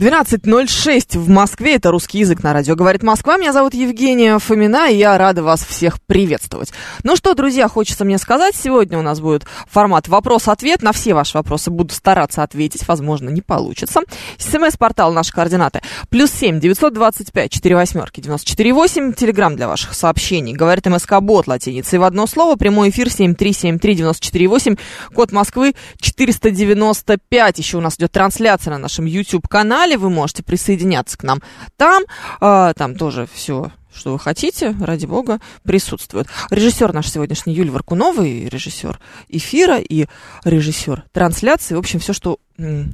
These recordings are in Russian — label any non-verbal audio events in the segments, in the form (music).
12.06 в Москве. Это русский язык на радио. Говорит Москва. Меня зовут Евгения Фомина, и я рада вас всех приветствовать. Ну что, друзья, хочется мне сказать. Сегодня у нас будет формат вопрос-ответ. На все ваши вопросы буду стараться ответить. Возможно, не получится. СМС-портал наши координаты. Плюс семь девятьсот двадцать пять четыре восьмерки девяносто четыре восемь. Телеграмм для ваших сообщений. Говорит МСК Бот латиницей в одно слово. Прямой эфир семь три семь три девяносто четыре восемь. Код Москвы 495. Еще у нас идет трансляция на нашем YouTube-канале. Вы можете присоединяться к нам там. А, там тоже все что вы хотите, ради бога, присутствует. Режиссер наш сегодняшний Юль Варкунова, и режиссер эфира, и режиссер трансляции. В общем, все, что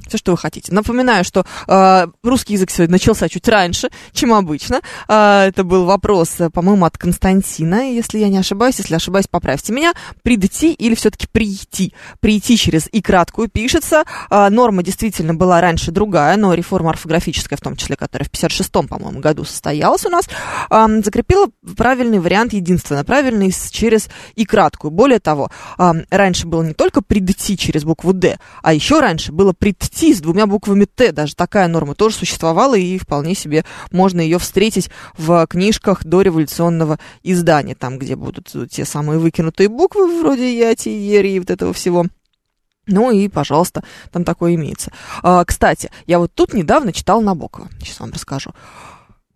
все, что вы хотите. Напоминаю, что э, русский язык сегодня начался чуть раньше, чем обычно. Э, это был вопрос, по-моему, от Константина, если я не ошибаюсь. Если ошибаюсь, поправьте меня. Придти или все-таки прийти? Прийти через и краткую пишется. Э, норма действительно была раньше другая, но реформа орфографическая, в том числе, которая в 56-м, по-моему, году состоялась у нас, э, закрепила правильный вариант, единственно правильный, через и краткую. Более того, раньше было не только придти через букву «д», а еще раньше было прийти с двумя буквами Т. Даже такая норма тоже существовала, и вполне себе можно ее встретить в книжках дореволюционного издания, там, где будут те самые выкинутые буквы, вроде Яти, Ери и вот этого всего. Ну и, пожалуйста, там такое имеется. А, кстати, я вот тут недавно читал Набокова. Сейчас вам расскажу.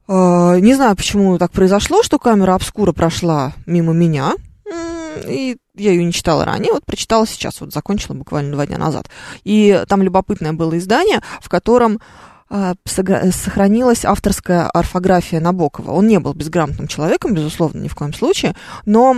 А, не знаю, почему так произошло, что камера обскура прошла мимо меня. И я ее не читала ранее, вот прочитала сейчас, вот закончила буквально два дня назад. И там любопытное было издание, в котором э, сохранилась авторская орфография Набокова. Он не был безграмотным человеком, безусловно, ни в коем случае, но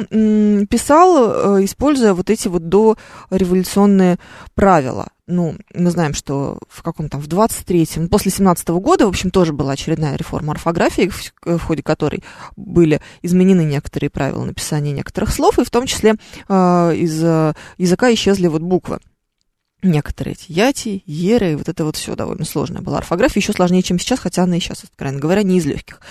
писал, э, используя вот эти вот дореволюционные правила ну, мы знаем, что в каком там, в 23-м, после 17 -го года, в общем, тоже была очередная реформа орфографии, в, ходе которой были изменены некоторые правила написания некоторых слов, и в том числе э, из э, языка исчезли вот буквы некоторые эти яти, еры, и вот это вот все довольно сложная была орфография, еще сложнее, чем сейчас, хотя она и сейчас, откровенно говоря, не из легких.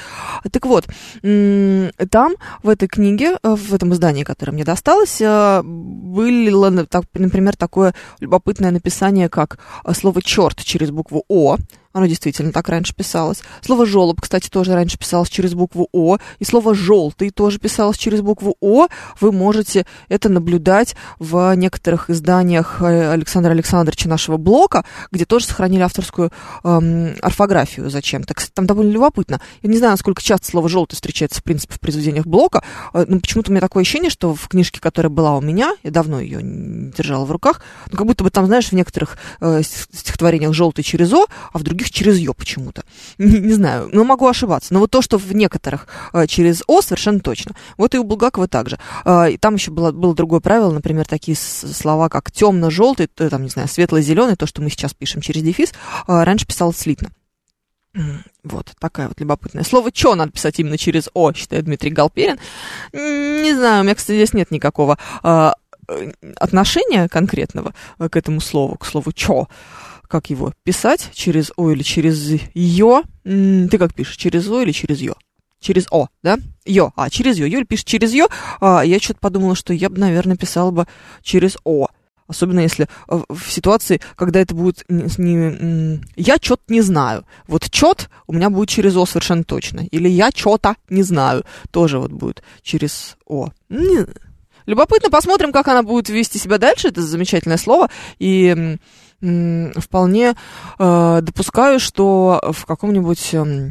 Так вот, там, в этой книге, э, в этом издании, которое мне досталось, э, было, например, такое любопытное написание, как э, слово «черт» через букву «о», оно действительно так раньше писалось. Слово «желоб», кстати, тоже раньше писалось через букву «о». И слово «желтый» тоже писалось через букву «о». Вы можете это наблюдать в некоторых изданиях э, Александра Александровича нашего блока, где тоже сохранили авторскую эм, орфографию зачем-то. Кстати, там довольно любопытно. Я не знаю, насколько часто слово «желтый» встречается, в принципе, в произведениях блока, э, но почему-то у меня такое ощущение, что в книжке, которая была у меня, я давно ее не держала в руках, ну, как будто бы там, знаешь, в некоторых э, стихотворениях «желтый» через «о», а в других других через «ё» почему-то. Не, не знаю, но могу ошибаться. Но вот то, что в некоторых э, через «о», совершенно точно. Вот и у Булгакова также. Э, и там еще было, было другое правило, например, такие слова, как темно-желтый, там, не знаю, светло-зеленый, то, что мы сейчас пишем через дефис, э, раньше писалось слитно. Вот, такая вот любопытная. Слово «чё» надо писать именно через «о», считает Дмитрий Галперин. Не знаю, у меня, кстати, здесь нет никакого э, отношения конкретного к этому слову, к слову «чё» как его писать, через О или через Ё. Ты как пишешь, через О или через Ё? Через О, да? Ё. А, через Ё. Юль пишет через Ё. А, я что-то подумала, что я бы, наверное, писала бы через О. Особенно если в ситуации, когда это будет не... не я что-то не знаю. Вот чет у меня будет через О совершенно точно. Или я что-то не знаю. Тоже вот будет через О. Любопытно, посмотрим, как она будет вести себя дальше. Это замечательное слово. И вполне э, допускаю, что в каком-нибудь э,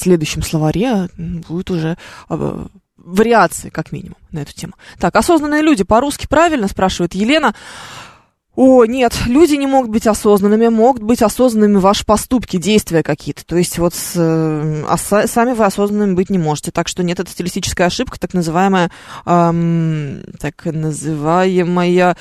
следующем словаре будет уже э, вариации, как минимум, на эту тему. Так, осознанные люди по-русски правильно, спрашивает Елена. О, нет, люди не могут быть осознанными, могут быть осознанными ваши поступки, действия какие-то. То есть вот с, а сами вы осознанными быть не можете. Так что нет, это стилистическая ошибка, так называемая, эм, так называемая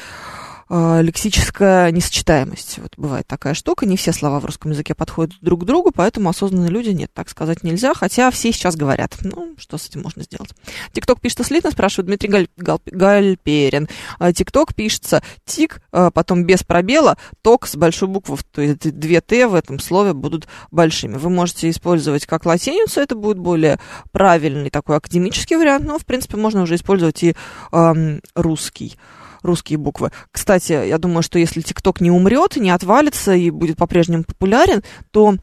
лексическая несочетаемость. Вот бывает такая штука, не все слова в русском языке подходят друг к другу, поэтому осознанные люди нет, так сказать нельзя, хотя все сейчас говорят. Ну, что с этим можно сделать? Тикток пишется слитно, спрашивает Дмитрий Галь, Гал, Гальперин. А, Тикток пишется тик, а, потом без пробела, ток с большой буквы, то есть две Т в этом слове будут большими. Вы можете использовать как латиницу, это будет более правильный такой академический вариант, но, в принципе, можно уже использовать и э, русский русские буквы. Кстати, я думаю, что если ТикТок не умрет, не отвалится и будет по-прежнему популярен, то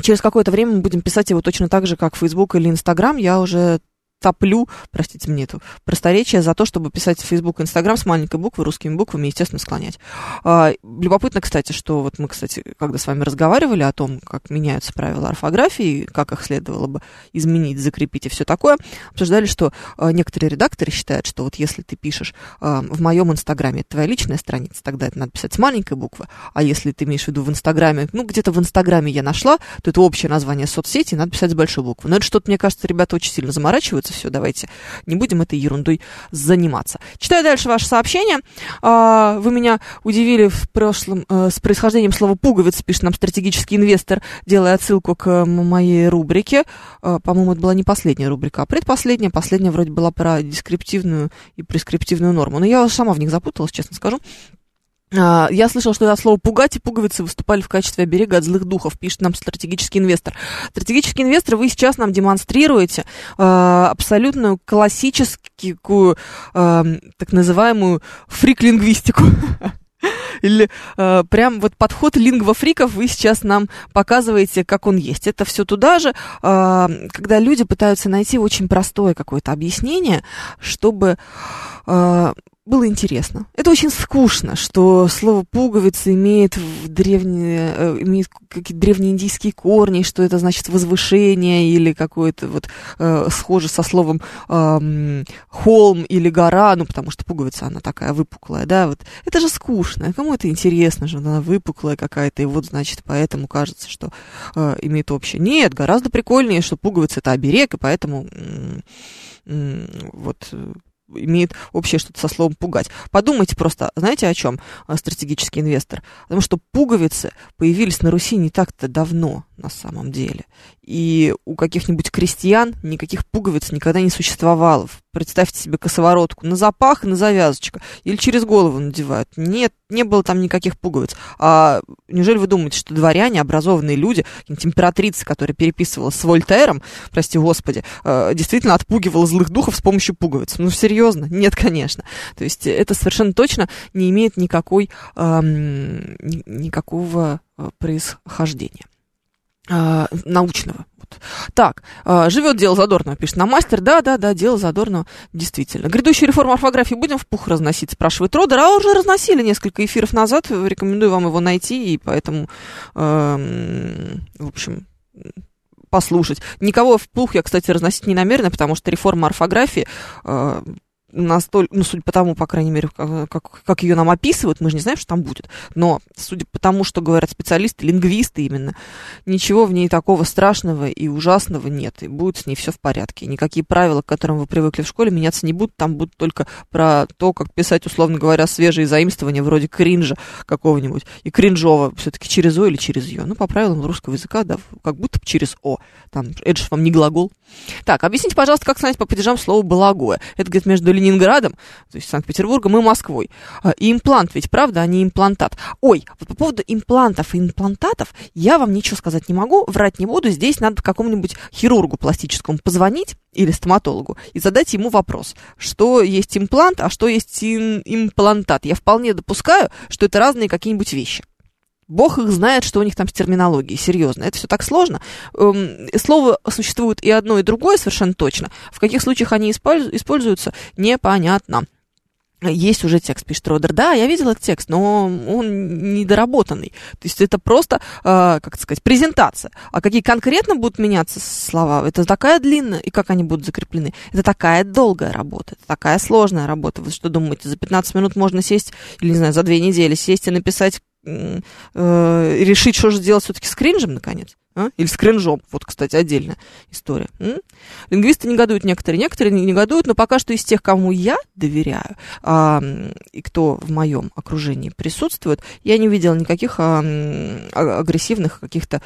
через какое-то время мы будем писать его точно так же, как Facebook или Instagram. Я уже топлю, простите мне это просторечие, за то, чтобы писать в Facebook и Instagram с маленькой буквы, русскими буквами, естественно, склонять. А, любопытно, кстати, что вот мы, кстати, когда с вами разговаривали о том, как меняются правила орфографии, как их следовало бы изменить, закрепить и все такое, обсуждали, что а, некоторые редакторы считают, что вот если ты пишешь а, в моем Инстаграме, это твоя личная страница, тогда это надо писать с маленькой буквы, а если ты имеешь в виду в Инстаграме, ну, где-то в Инстаграме я нашла, то это общее название соцсети, надо писать с большой буквы. Но это что-то, мне кажется, ребята очень сильно заморачиваются, нравится все, давайте не будем этой ерундой заниматься. Читаю дальше ваше сообщение. А, вы меня удивили в прошлом э, с происхождением слова пуговиц, пишет нам стратегический инвестор, делая отсылку к моей рубрике. А, по-моему, это была не последняя рубрика, а предпоследняя. Последняя вроде была про дескриптивную и прескриптивную норму. Но я сама в них запуталась, честно скажу. А, я слышал, что это слово «пугать» и «пуговицы» выступали в качестве оберега от злых духов, пишет нам стратегический инвестор. Стратегический инвестор, вы сейчас нам демонстрируете э, абсолютную классическую, э, так называемую фрик-лингвистику. (laughs) Или э, прям вот подход лингвофриков вы сейчас нам показываете, как он есть. Это все туда же, э, когда люди пытаются найти очень простое какое-то объяснение, чтобы было интересно. Это очень скучно, что слово пуговица имеет, в древние, э, имеет какие-то древнеиндийские корни, что это значит возвышение или какое-то вот э, схоже со словом э, холм или гора, ну потому что пуговица она такая выпуклая, да, вот это же скучно, кому это интересно же, она выпуклая какая-то, и вот значит поэтому кажется, что э, имеет общее. Нет, гораздо прикольнее, что пуговица это оберег, и поэтому вот э, имеет общее что-то со словом пугать. Подумайте просто, знаете о чем э, стратегический инвестор? Потому что пуговицы появились на Руси не так-то давно на самом деле. И у каких-нибудь крестьян никаких пуговиц никогда не существовало. Представьте себе косоворотку на запах и на завязочка. Или через голову надевают. Нет, не было там никаких пуговиц. А неужели вы думаете, что дворяне, образованные люди, императрица, которая переписывала с Вольтером, прости господи, э, действительно отпугивала злых духов с помощью пуговиц? Ну, серьезно? Нет, конечно. То есть это совершенно точно не имеет никакой, эм, никакого э, происхождения. А, научного. Вот. Так, а, живет дело Задорнова, пишет на мастер. Да, да, да, дело Задорнова, действительно. Грядущую реформу орфографии будем в пух разносить, спрашивает Родер. А уже разносили несколько эфиров назад. Рекомендую вам его найти, и поэтому, э, в общем, послушать. Никого в пух я, кстати, разносить не намерена, потому что реформа орфографии э, настолько, ну, судя по тому, по крайней мере, как, как, как ее нам описывают, мы же не знаем, что там будет, но судя по тому, что говорят специалисты, лингвисты именно, ничего в ней такого страшного и ужасного нет, и будет с ней все в порядке. Никакие правила, к которым вы привыкли в школе, меняться не будут, там будут только про то, как писать, условно говоря, свежие заимствования, вроде кринжа какого-нибудь, и кринжово все-таки через О или через Ё. Ну, по правилам русского языка, да, как будто через О. Там, это же вам не глагол. Так, объясните, пожалуйста, как снять по падежам слово «балагое». Это где-то между Ленинградом, то есть Санкт-Петербургом и Москвой. А, и имплант ведь, правда, а не имплантат. Ой, вот по поводу имплантов и имплантатов я вам ничего сказать не могу, врать не буду. Здесь надо какому-нибудь хирургу пластическому позвонить или стоматологу и задать ему вопрос, что есть имплант, а что есть имплантат. Я вполне допускаю, что это разные какие-нибудь вещи. Бог их знает, что у них там с терминологией. Серьезно, это все так сложно. Эм, слово существует и одно, и другое совершенно точно. В каких случаях они используются, непонятно. Есть уже текст, пишет Родер. Да, я видел этот текст, но он недоработанный. То есть это просто, э, как сказать, презентация. А какие конкретно будут меняться слова, это такая длинная, и как они будут закреплены, это такая долгая работа, это такая сложная работа. Вы что думаете, за 15 минут можно сесть, или, не знаю, за две недели сесть и написать э, решить, что же делать все-таки с кринжем, наконец. А? Или с кринжом. Вот, кстати, отдельная история. М? Лингвисты негодуют некоторые, некоторые не негодуют, но пока что из тех, кому я доверяю, а, и кто в моем окружении присутствует, я не увидела никаких а, агрессивных, каких-то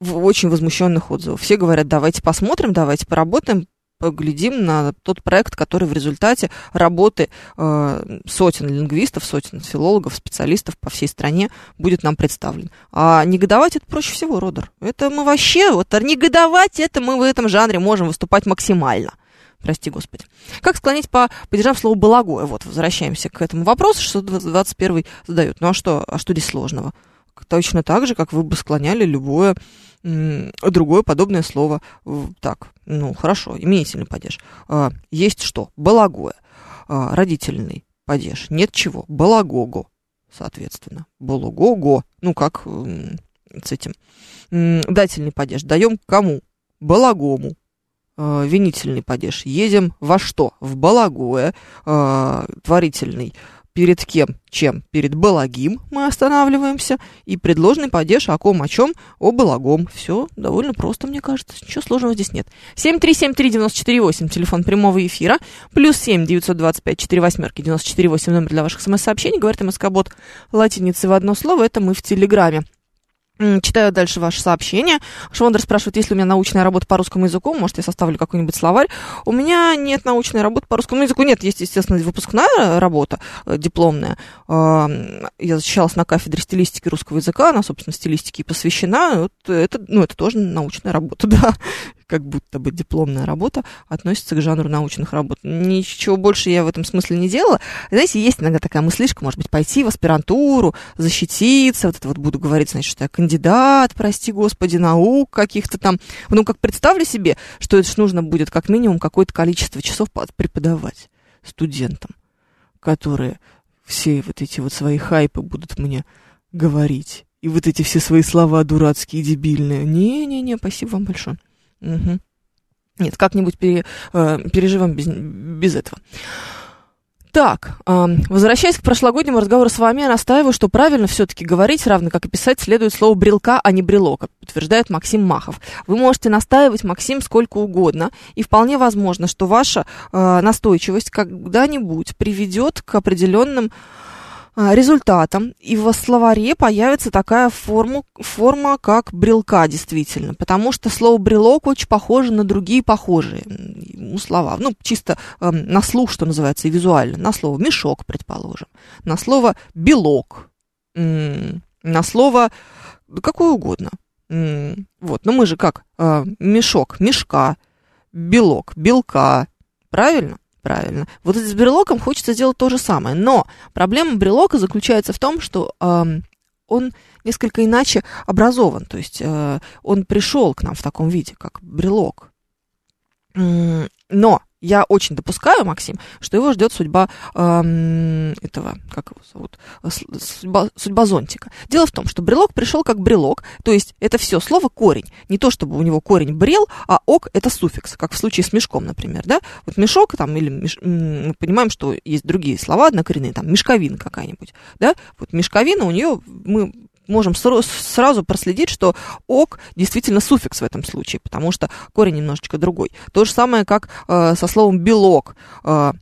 очень возмущенных отзывов. Все говорят, давайте посмотрим, давайте поработаем, поглядим на тот проект, который в результате работы э, сотен лингвистов, сотен филологов, специалистов по всей стране будет нам представлен. А негодовать это проще всего, Родер. Это мы вообще, вот негодовать, это мы в этом жанре можем выступать максимально. Прости, Господи. Как склонить по поддержав слово «балагое»? Вот, возвращаемся к этому вопросу, что 21 задают. Ну а что, а что здесь сложного? Точно так же, как вы бы склоняли любое другое подобное слово. Так, ну, хорошо, именительный падеж. А, есть что? Балагое. А, родительный падеж. Нет чего? Балагого, соответственно. Балагого. Ну, как с этим. Дательный падеж. Даем кому? Балагому. А, винительный падеж. Едем во что? В балагое. Творительный перед кем, чем? Перед балагим мы останавливаемся, и предложенный падеж о ком, о чем, о балагом. Все довольно просто, мне кажется, ничего сложного здесь нет. 7373948, телефон прямого эфира, плюс 7 925 4 восьмерки 948, номер для ваших смс-сообщений, говорит МСК-бот латиницы в одно слово, это мы в Телеграме. Читаю дальше ваше сообщение. Швондер спрашивает, есть ли у меня научная работа по русскому языку. Может, я составлю какой-нибудь словарь. У меня нет научной работы по русскому языку. Нет, есть, естественно, выпускная работа, э, дипломная. Я защищалась на кафедре стилистики русского языка. Она, собственно, стилистике посвящена. Вот это, ну, это тоже научная работа, (laughs) да как будто бы дипломная работа относится к жанру научных работ. Ничего больше я в этом смысле не делала. Знаете, есть иногда такая мыслишка, может быть, пойти в аспирантуру, защититься, вот это вот буду говорить, значит, что я кандидат, прости господи, наук каких-то там. Ну, как представлю себе, что это ж нужно будет как минимум какое-то количество часов преподавать студентам, которые все вот эти вот свои хайпы будут мне говорить. И вот эти все свои слова дурацкие, дебильные. Не-не-не, спасибо вам большое. Угу. Нет, как-нибудь пере, э, переживем без, без этого. Так, э, возвращаясь к прошлогоднему разговору с вами, я настаиваю, что правильно все-таки говорить, равно как и писать, следует слово брелка, а не брелок, утверждает Максим Махов. Вы можете настаивать, Максим, сколько угодно, и вполне возможно, что ваша э, настойчивость когда-нибудь приведет к определенным результатом, и в словаре появится такая форму, форма, как брелка, действительно, потому что слово брелок очень похоже на другие похожие ну, слова, ну, чисто э, на слух, что называется, и визуально, на слово мешок, предположим, на слово белок, на слово какое угодно. Вот, но мы же как? Э, мешок, мешка, белок, белка, правильно? Правильно. Вот с брелоком хочется сделать то же самое. Но проблема брелока заключается в том, что э, он несколько иначе образован. То есть э, он пришел к нам в таком виде, как брелок. Но я очень допускаю, Максим, что его ждет судьба эм, этого, как его зовут, судьба, судьба зонтика. Дело в том, что брелок пришел как брелок, то есть это все слово корень. Не то, чтобы у него корень брел, а ок это суффикс, как в случае с мешком, например, да? Вот мешок там, или меш, мы понимаем, что есть другие слова однокоренные, там мешковина какая-нибудь, да? Вот мешковина у нее, мы можем сразу проследить, что ок действительно суффикс в этом случае, потому что корень немножечко другой. То же самое, как э, со словом белок. Э,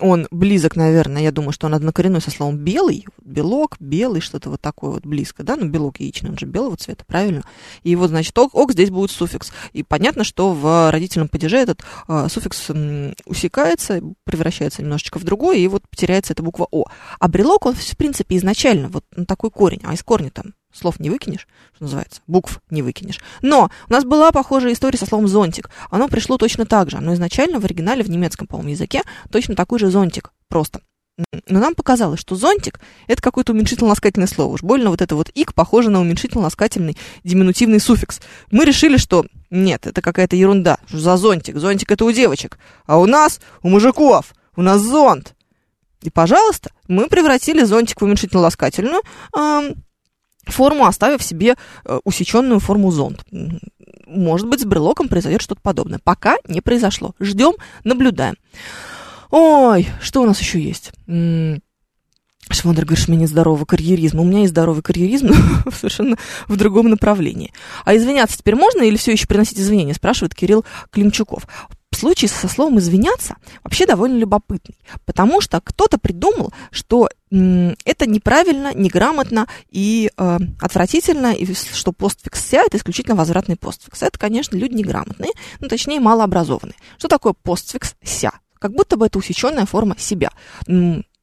он близок, наверное, я думаю, что он однокоренной со словом белый, белок, белый, что-то вот такое вот близко, да, ну, белок яичный, он же белого цвета, правильно? И вот, значит, ок, ок здесь будет суффикс. И понятно, что в родительном падеже этот э, суффикс м, усекается, превращается немножечко в другой, и вот потеряется эта буква О. А брелок, он, в принципе, изначально вот на такой корень, а из корня там слов не выкинешь, что называется, букв не выкинешь. Но у нас была похожая история со словом зонтик. Оно пришло точно так же. Оно изначально в оригинале в немецком, по-моему, языке точно такой же зонтик, просто. Но нам показалось, что зонтик – это какое-то уменьшительно-ласкательное слово. Уж больно вот это вот «ик» похоже на уменьшительно-ласкательный диминутивный суффикс. Мы решили, что нет, это какая-то ерунда. Что за зонтик? Зонтик – это у девочек. А у нас, у мужиков, у нас зонт. И, пожалуйста, мы превратили зонтик в уменьшительно-ласкательную форму, оставив себе э, усеченную форму зонт. Может быть, с брелоком произойдет что-то подобное. Пока не произошло. Ждем, наблюдаем. Ой, что у нас еще есть? Швондер говорит, что у меня нет здорового карьеризма. У меня есть здоровый карьеризм, но (laughs) совершенно в другом направлении. А извиняться теперь можно или все еще приносить извинения, спрашивает Кирилл Климчуков. Случай со словом «извиняться» вообще довольно любопытный, потому что кто-то придумал, что это неправильно, неграмотно и э, отвратительно, и что постфикс «ся» — это исключительно возвратный постфикс. Это, конечно, люди неграмотные, ну, точнее, малообразованные. Что такое постфикс «ся»? Как будто бы это усеченная форма себя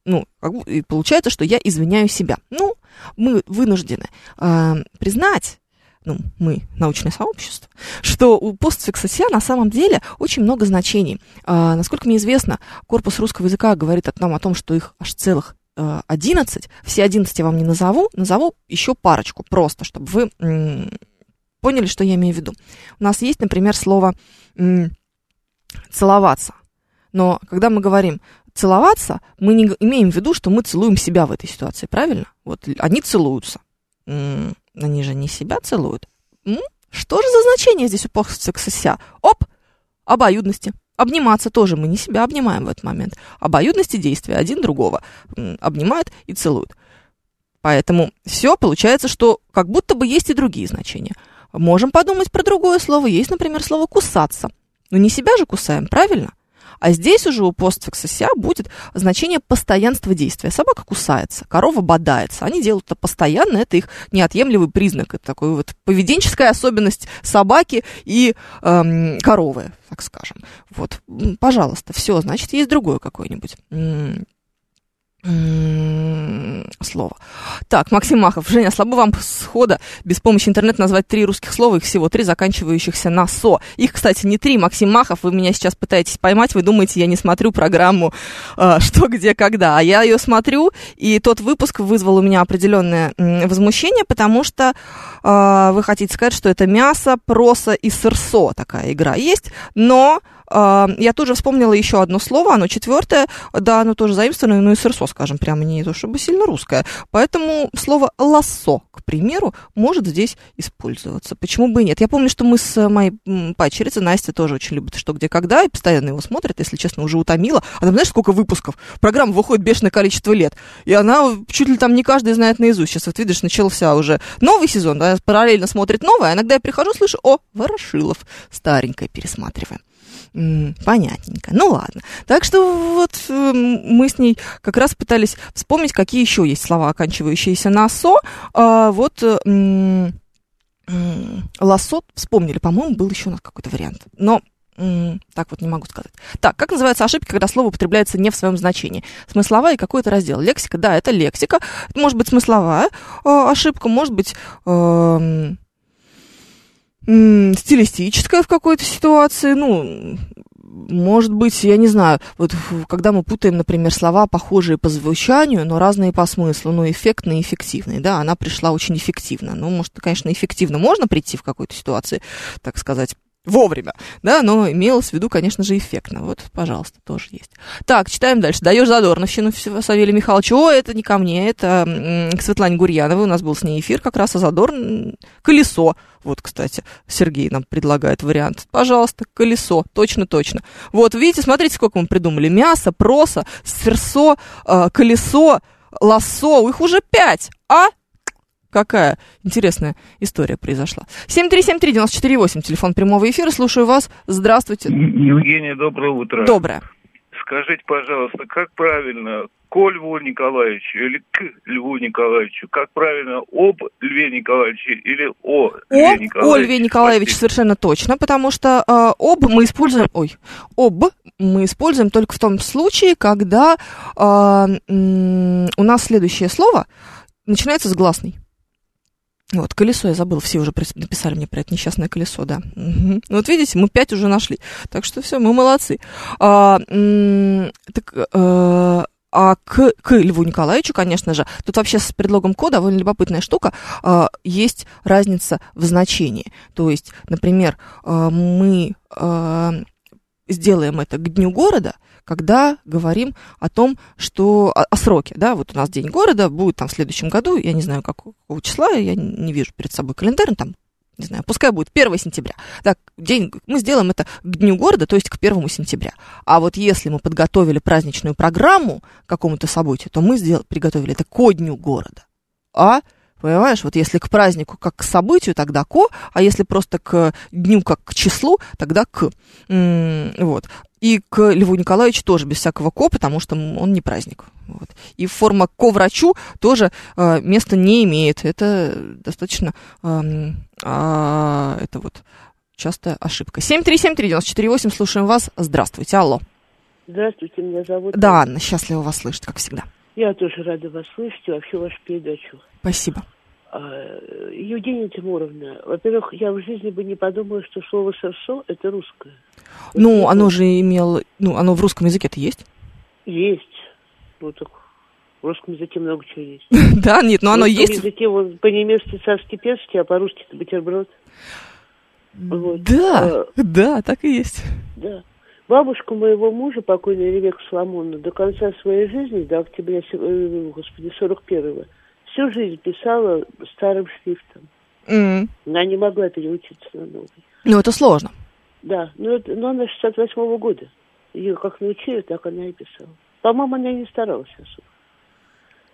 ну, как бы, и получается, что я извиняю себя. Ну, мы вынуждены э, признать, ну, мы, научное сообщество, что у постфикса «ся» на самом деле очень много значений. Э, насколько мне известно, корпус русского языка говорит нам о том, что их аж целых 11. Все 11 я вам не назову, назову еще парочку, просто, чтобы вы поняли, что я имею в виду. У нас есть, например, слово «целоваться». Но когда мы говорим целоваться, мы не имеем в виду, что мы целуем себя в этой ситуации, правильно? Вот они целуются. Они же не себя целуют. М-м, что же за значение здесь у постсекса? Оп! Обоюдности. Обниматься тоже мы не себя обнимаем в этот момент. Обоюдности действия один другого обнимают и целуют. Поэтому все получается, что как будто бы есть и другие значения. Можем подумать про другое слово. Есть, например, слово «кусаться». Но не себя же кусаем, правильно? А здесь уже у постфикса ся будет значение постоянства действия. Собака кусается, корова бодается. Они делают это постоянно, это их неотъемлемый признак. Это такой вот поведенческая особенность собаки и эм, коровы, так скажем. Вот, пожалуйста, все, значит, есть другое какое-нибудь слово. Так, Максим Махов. Женя, слабо вам схода без помощи интернета назвать три русских слова, их всего три, заканчивающихся на «со». Их, кстати, не три, Максим Махов, вы меня сейчас пытаетесь поймать, вы думаете, я не смотрю программу э, «Что, где, когда», а я ее смотрю, и тот выпуск вызвал у меня определенное возмущение, потому что э, вы хотите сказать, что это мясо, проса и сырсо, такая игра есть, но я тоже вспомнила еще одно слово, оно четвертое, да, оно тоже заимствованное, но и сырсо, скажем, прямо не то чтобы сильно русское. Поэтому слово лассо, к примеру, может здесь использоваться. Почему бы и нет? Я помню, что мы с моей пачерицей, Настя тоже очень любит «Что, где, когда», и постоянно его смотрит, если честно, уже утомила. А там знаешь, сколько выпусков? Программа выходит бешеное количество лет. И она чуть ли там не каждый знает наизусть. Сейчас вот видишь, начался уже новый сезон, да, параллельно смотрит новое, а иногда я прихожу, слышу, о, Ворошилов, старенькое пересматриваем понятненько. Ну ладно. Так что вот эм, мы с ней как раз пытались вспомнить, какие еще есть слова, оканчивающиеся на «со». А, вот лосот вспомнили, по-моему, был еще у нас какой-то вариант. Но так вот не могу сказать. Так, как называются ошибки, когда слово употребляется не в своем значении? Смысловая и какой-то раздел. Лексика, да, это лексика. Это может быть смысловая э, ошибка, может быть э, стилистическое в какой-то ситуации, ну, может быть, я не знаю, вот когда мы путаем, например, слова, похожие по звучанию, но разные по смыслу, ну, эффектный и эффективный, да, она пришла очень эффективно. Ну, может, конечно, эффективно можно прийти в какой-то ситуации, так сказать, вовремя, да, но имелось в виду, конечно же, эффектно. Вот, пожалуйста, тоже есть. Так, читаем дальше. Даешь задорновщину Савелий Михайлович. О, это не ко мне, это к Светлане Гурьяновой. У нас был с ней эфир как раз о задорн... Колесо. Вот, кстати, Сергей нам предлагает вариант. Пожалуйста, колесо. Точно-точно. Вот, видите, смотрите, сколько мы придумали. Мясо, проса, сырсо, э, колесо, лосо. Их уже пять. А какая интересная история произошла. 7373948, телефон прямого эфира, слушаю вас. Здравствуйте. Евгения, доброе утро. Доброе. Скажите, пожалуйста, как правильно ко Льву Николаевичу или к Льву Николаевичу? Как правильно об Льве Николаевиче или о Льве об, Николаевиче? О Льве Николаевиче совершенно точно, потому что э, об мы используем, ой, об мы используем только в том случае, когда э, у нас следующее слово начинается с гласной. Вот, колесо я забыл, все уже написали мне про это несчастное колесо, да. Угу. Вот видите, мы пять уже нашли. Так что все, мы молодцы. А, так, а, а к, к Льву Николаевичу, конечно же, тут вообще с предлогом «ко» довольно любопытная штука, а, есть разница в значении. То есть, например, а, мы а, сделаем это к Дню города – когда говорим о том, что о, о сроке, да, вот у нас День города будет там в следующем году, я не знаю, какого числа, я не вижу перед собой календарь, там не знаю, пускай будет 1 сентября. Так, день, мы сделаем это к Дню города, то есть к 1 сентября. А вот если мы подготовили праздничную программу к какому-то событию, то мы сделали, приготовили это ко Дню города. А Понимаешь, вот если к празднику как к событию, тогда ко, а если просто к дню как к числу, тогда к. Вот. И к Льву Николаевичу тоже без всякого ко, потому что он не праздник. Вот. И форма ко врачу тоже э, места не имеет. Это достаточно э, э, это вот частая ошибка. 7373948, слушаем вас. Здравствуйте, алло. Здравствуйте, меня зовут... Да, Анна, счастлива вас слышать, как всегда. Я тоже рада вас слышать и вообще вашу передачу. Спасибо. А, Евгения Тимуровна, во-первых, я в жизни бы не подумала, что слово «сорсо» — это русское. Ну, оно же имело... Ну, оно в русском языке-то есть? Есть. Ну, так в русском языке много чего есть. (laughs) Да, нет, но оно есть. В русском языке вот, по-немецки царский перский, а по-русски это бутерброд. Да, да, так и есть. Да. Бабушку моего мужа, покойная Ревека Соломонна, до конца своей жизни, до октября, э, господи, 41-го, всю жизнь писала старым шрифтом. Mm. Она не могла переучиться на новый. Ну, это сложно. Да, но, это, но она 68-го года. Ее как научили, так она и писала. По-моему, она и не старалась особо.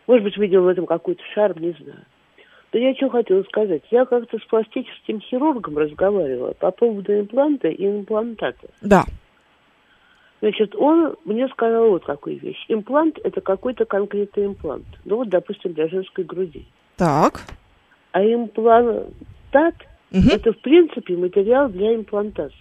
Может быть, видела в этом какой-то шарм, не знаю. Да я что хотела сказать. Я как-то с пластическим хирургом разговаривала по поводу импланта и имплантата. Да. Значит, он мне сказал вот какую вещь. Имплант – это какой-то конкретный имплант. Ну вот, допустим, для женской груди. Так. А имплантат Мгм. – это, в принципе, материал для имплантации.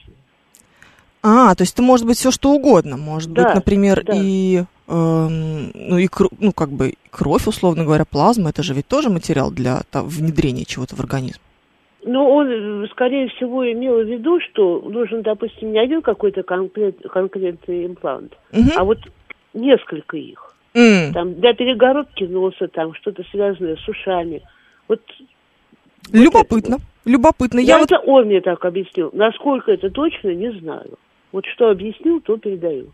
А, то есть это может быть все что угодно. Может Да, быть, например, да. и эм, ну и ну как бы кровь, условно говоря, плазма. Это же ведь тоже материал для там, внедрения чего-то в организм. Но он, э, скорее всего, имел в виду, что нужен, допустим, не один какой-то конкрет, конкретный имплант, Мгм. а вот несколько их. М, Там для перегородки носа, там что-то связанное с ушами. Вот Любопытно, любопытно. Я я вот это он мне так объяснил. Насколько это точно, не знаю. Вот что объяснил, то передаю.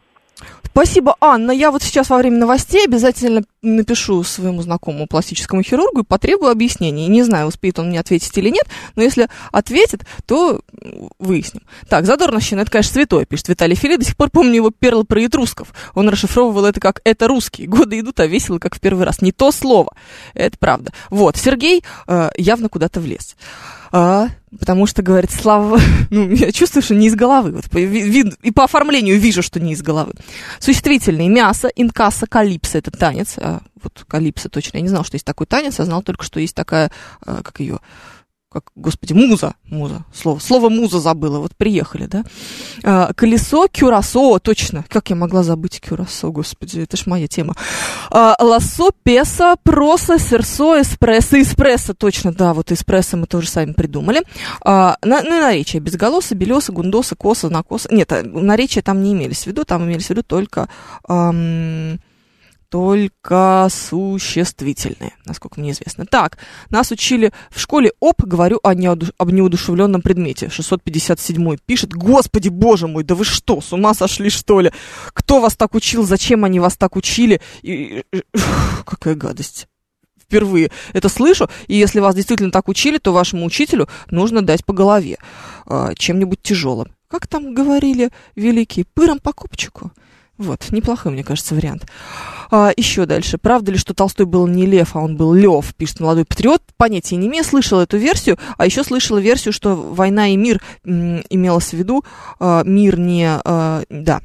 Спасибо, Анна. Я вот сейчас во время новостей обязательно напишу своему знакомому пластическому хирургу и потребую объяснений. Не знаю, успеет он мне ответить или нет, но если ответит, то выясним. Так, Задорновщина, это, конечно, святое, пишет Виталий Фили. До сих пор помню его перл про этрусков. Он расшифровывал это как «это русские». Годы идут, а весело, как в первый раз. Не то слово. Это правда. Вот, Сергей э, явно куда-то влез. А, потому что, говорит, Слава, (laughs) ну, я чувствую, что не из головы. Вот, вид- и по оформлению вижу, что не из головы. Существительные мясо, инкасса, калипсо – это танец. А, вот калипсо точно. Я не знала, что есть такой танец, я знала только, что есть такая, а, как ее, как, господи, муза, муза, слово, слово муза забыла, вот приехали, да. А, колесо, кюрасо, точно, как я могла забыть кюрасо, господи, это ж моя тема. А, лассо, песо, проса, серсо, эспрессо, эспрессо, точно, да, вот эспрессо мы тоже сами придумали. А, на, ну и наречия, безголоса, белеса, гундоса, коса, накоса. Нет, а, наречия там не имелись в виду, там имелись в виду только... ам, только существительные, насколько мне известно. Так, нас учили в школе ОП, говорю о, неоду- об неудушевленном предмете. 657 пишет, господи, боже мой, да вы что, с ума сошли, что ли? Кто вас так учил, зачем они вас так учили? И, ух, какая гадость. Впервые это слышу, и если вас действительно так учили, то вашему учителю нужно дать по голове а, чем-нибудь тяжелым. Как там говорили великие, пыром по копчику. Вот, неплохой, мне кажется, вариант. А, еще дальше. Правда ли, что Толстой был не Лев, а он был Лев, пишет молодой патриот? Понятия не имею, слышала эту версию, а еще слышала версию, что война и мир м, имелось в виду, а, мир не, а, да,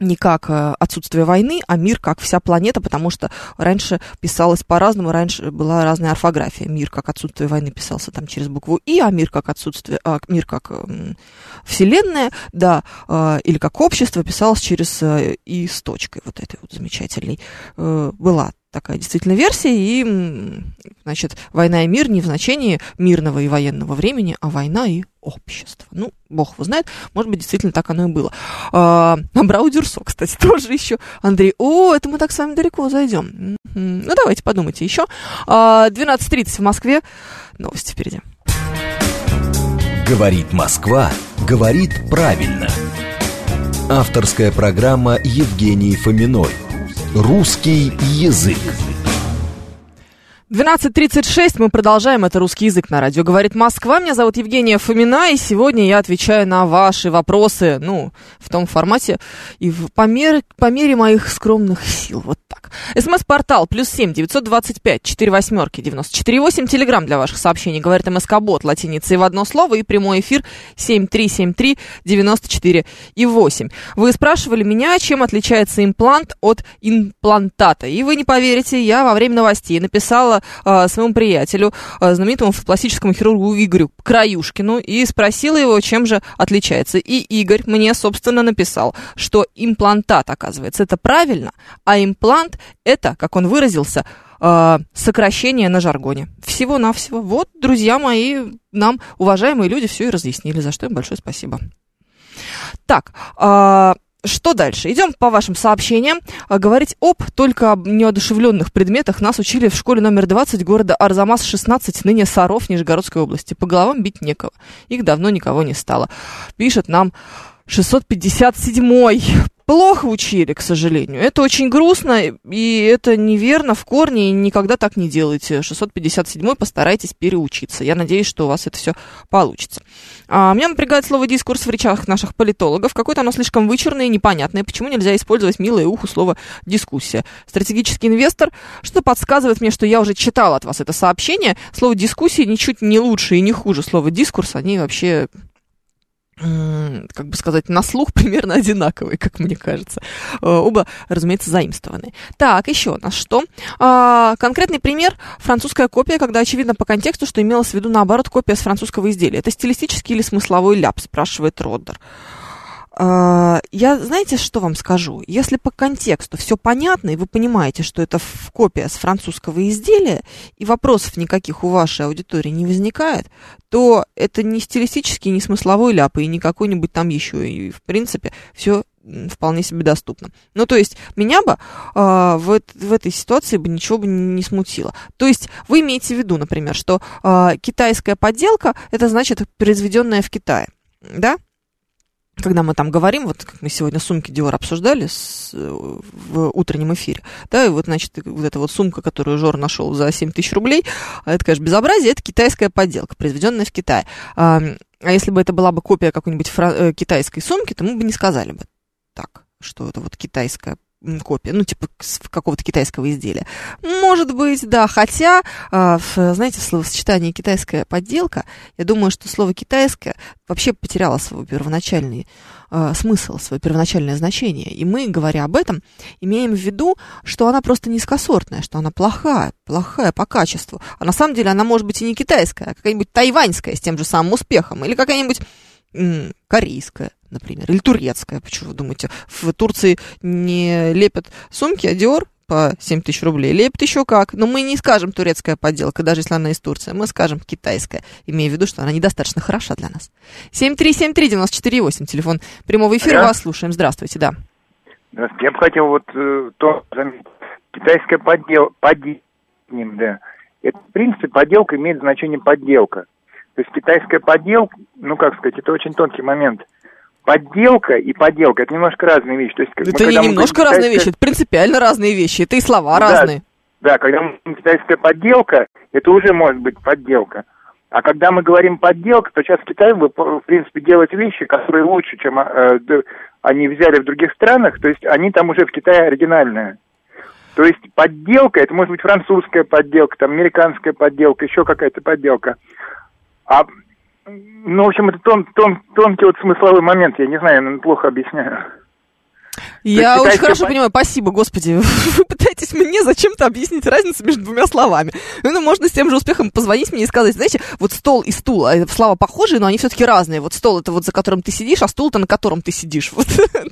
не как э, отсутствие войны, а мир как вся планета, потому что раньше писалось по-разному, раньше была разная орфография. Мир как отсутствие войны писался там через букву И, а мир как отсутствие, а, мир как м, вселенная, да, а, или как общество писалось через э, И с точкой вот этой вот замечательной. Э, была такая действительно версия, и, значит, война и мир не в значении мирного и военного времени, а война и общество. Ну, бог его знает, может быть, действительно так оно и было. А, Абрау Дюрсо, кстати, (laughs) тоже еще. Андрей, о, это мы так с вами далеко зайдем. Ну, давайте подумайте еще. А, 12.30 в Москве. Новости впереди. Говорит Москва, говорит правильно. Авторская программа Евгении Фоминой. Русский язык. 12.36, мы продолжаем, это «Русский язык» на радио. Говорит Москва, меня зовут Евгения Фомина, и сегодня я отвечаю на ваши вопросы, ну, в том формате и в, по, мер, по мере моих скромных сил, вот так. СМС-портал, плюс семь, девятьсот двадцать пять, четыре восьмерки, девяносто четыре восемь, телеграмм для ваших сообщений, говорит МСК-бот, латиницей в одно слово, и прямой эфир семь три семь три девяносто четыре и восемь. Вы спрашивали меня, чем отличается имплант от имплантата, и вы не поверите, я во время новостей написала э, своему приятелю, э, знаменитому пластическому хирургу Игорю Краюшкину, и спросила его, чем же отличается. И Игорь мне, собственно, написал, что имплантат, оказывается, это правильно, а имплант это, как он выразился, э, сокращение на жаргоне. Всего-навсего. Вот, друзья мои, нам, уважаемые люди, все и разъяснили, за что им большое спасибо. Так, э, что дальше? Идем по вашим сообщениям. А, говорить об только неодушевленных предметах нас учили в школе номер 20 города Арзамас-16, ныне Саров, Нижегородской области. По головам бить некого. Их давно никого не стало. Пишет нам 657-й. Плохо учили, к сожалению. Это очень грустно, и это неверно в корне, и никогда так не делайте. 657 постарайтесь переучиться. Я надеюсь, что у вас это все получится. А, меня напрягает слово «дискурс» в речах наших политологов. Какое-то оно слишком вычурное и непонятное. Почему нельзя использовать милое уху слово «дискуссия»? Стратегический инвестор что подсказывает мне, что я уже читала от вас это сообщение. Слово «дискуссия» ничуть не лучше и не хуже слова «дискурс». Они вообще как бы сказать, на слух (laughs) примерно одинаковые, как мне кажется. Э, оба, разумеется, заимствованы. Так, еще у нас что? А, конкретный пример. Французская копия, когда очевидно по контексту, что имелось в виду, наоборот, копия с французского изделия. Это стилистический или смысловой ляп, спрашивает Роддер. А, я, знаете, что вам скажу? Если по контексту все понятно, и вы понимаете, что это копия с французского изделия, и вопросов никаких у вашей аудитории не возникает, то это не стилистический, не смысловой ляп, и не какой-нибудь там еще. И, в принципе, все вполне себе доступно. Ну, то есть, меня бы э, в, в этой ситуации бы ничего бы не смутило. То есть, вы имеете в виду, например, что э, китайская подделка, это значит произведенная в Китае, да? Когда мы там говорим, вот как мы сегодня сумки Диор обсуждали с, в утреннем эфире, да, и вот, значит, вот эта вот сумка, которую Жор нашел за 7 тысяч рублей, а это, конечно, безобразие, это китайская подделка, произведенная в Китае. А, а если бы это была бы копия какой-нибудь фра- э, китайской сумки, то мы бы не сказали бы так, что это вот китайская копия, ну, типа какого-то китайского изделия. Может быть, да, хотя, а, знаете, в словосочетании китайская подделка, я думаю, что слово китайское вообще потеряло свой первоначальный э, смысл, свое первоначальное значение. И мы, говоря об этом, имеем в виду, что она просто низкосортная, что она плохая, плохая по качеству. А на самом деле она может быть и не китайская, а какая-нибудь тайваньская с тем же самым успехом, или какая-нибудь корейская, например, или турецкая. Почему вы думаете, в Турции не лепят сумки, а Диор по 7 тысяч рублей. Лепят еще как. Но мы не скажем турецкая подделка, даже если она из Турции. Мы скажем китайская, имея в виду, что она недостаточно хороша для нас. 7373948, телефон прямого эфира. Да. Вас слушаем. Здравствуйте, да. Здравствуйте. Я бы хотел вот э, то, китайская поддел, подделка, да. Это, в принципе, подделка имеет значение подделка. То есть китайская подделка, ну как сказать, это очень тонкий момент. Подделка и подделка это немножко разные вещи. То есть, как это мы, не немножко китайская... разные вещи, это принципиально разные вещи, это и слова да, разные. Да, когда мы говорим китайская подделка, это уже может быть подделка. А когда мы говорим подделка, то сейчас в Китае вы, в принципе, делаете вещи, которые лучше, чем э, они взяли в других странах, то есть они там уже в Китае оригинальные. То есть подделка, это может быть французская подделка, там американская подделка, еще какая-то подделка. А, ну, в общем, это тон, тон, тонкий вот смысловой момент, я не знаю, я плохо объясняю. Я очень хорошо понимаю, спасибо, господи. (laughs) Вы пытаетесь мне зачем-то объяснить разницу между двумя словами. Ну, можно с тем же успехом позвонить мне и сказать, знаете, вот стол и стул, а слова похожие, но они все-таки разные. Вот стол это вот за которым ты сидишь, а стул это на котором ты сидишь. (laughs) Вот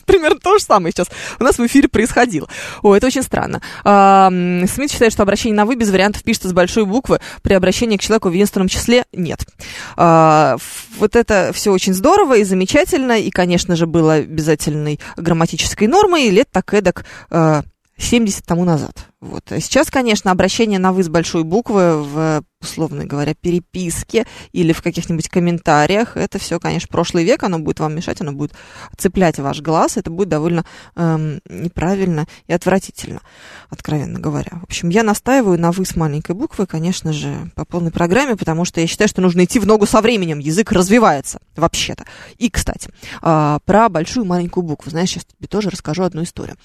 примерно то же самое сейчас у нас в эфире происходило. О, это очень странно. А, Смит считает, что обращение на «вы» без вариантов пишется с большой буквы. При обращении к человеку в единственном числе нет. А, вот это все очень здорово и замечательно, и, конечно же, было обязательной грамматической нормой, лет так эдак э, 70 тому назад. Вот. А сейчас, конечно, обращение на «вы» с большой буквы в, условно говоря, переписке или в каких-нибудь комментариях, это все, конечно, прошлый век, оно будет вам мешать, оно будет цеплять ваш глаз, это будет довольно эм, неправильно и отвратительно, откровенно говоря. В общем, я настаиваю на «вы» с маленькой буквы, конечно же, по полной программе, потому что я считаю, что нужно идти в ногу со временем, язык развивается вообще-то. И, кстати, э, про большую и маленькую букву. Знаешь, сейчас тебе тоже расскажу одну историю.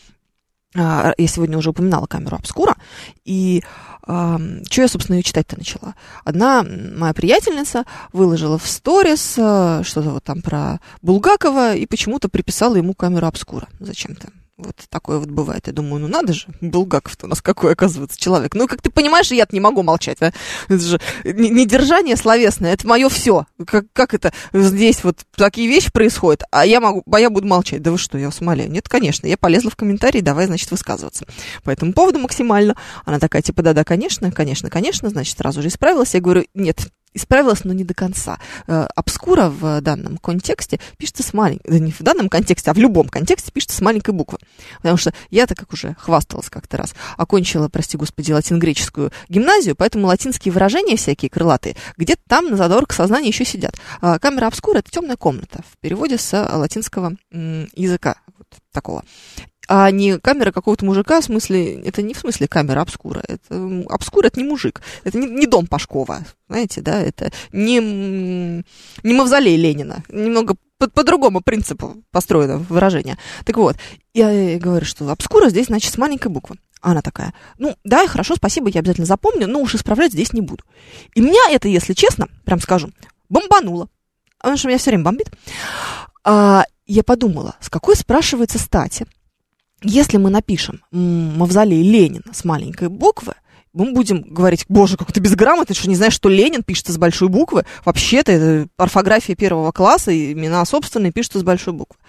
А, я сегодня уже упоминала камеру обскура, и э, что я, собственно, ее читать-то начала? Одна моя приятельница выложила в сторис э, что-то вот там про Булгакова и почему-то приписала ему камеру обскура зачем-то. Вот такое вот бывает. Я думаю, ну надо же, Булгаков-то у нас какой, оказывается, человек. Ну, как ты понимаешь, я не могу молчать. А? Это же недержание словесное, это мое все. Как, как это здесь вот такие вещи происходят, а я могу, а я буду молчать. Да вы что, я вас умоляю. Нет, конечно, я полезла в комментарии, давай, значит, высказываться. По этому поводу максимально. Она такая, типа, да-да, конечно, конечно, конечно, значит, сразу же исправилась. Я говорю, нет, исправилась, но не до конца. Э, обскура в данном контексте пишется с маленькой, не в данном контексте, а в любом контексте пишется с маленькой буквы. Потому что я-то, как уже хвасталась как-то раз, окончила, прости господи, латино-греческую гимназию, поэтому латинские выражения всякие крылатые где-то там на задворках сознания еще сидят. А камера обскура — это темная комната в переводе с латинского языка вот такого а не камера какого-то мужика, в смысле, это не в смысле камера обскура, это обскура это не мужик, это не, не дом Пашкова, знаете, да, это не, не мавзолей Ленина, немного по, по другому принципу построено выражение. Так вот, я говорю, что обскура здесь, значит, с маленькой буквы. Она такая, ну, да, хорошо, спасибо, я обязательно запомню, но уж исправлять здесь не буду. И меня это, если честно, прям скажу, бомбануло. Потому что меня все время бомбит. А, я подумала, с какой, спрашивается, стати если мы напишем мавзолей Ленина с маленькой буквы, мы будем говорить, боже, как ты безграмотный, что не знаешь, что Ленин пишется с большой буквы. Вообще-то это орфография первого класса, и имена собственные пишутся с большой буквы.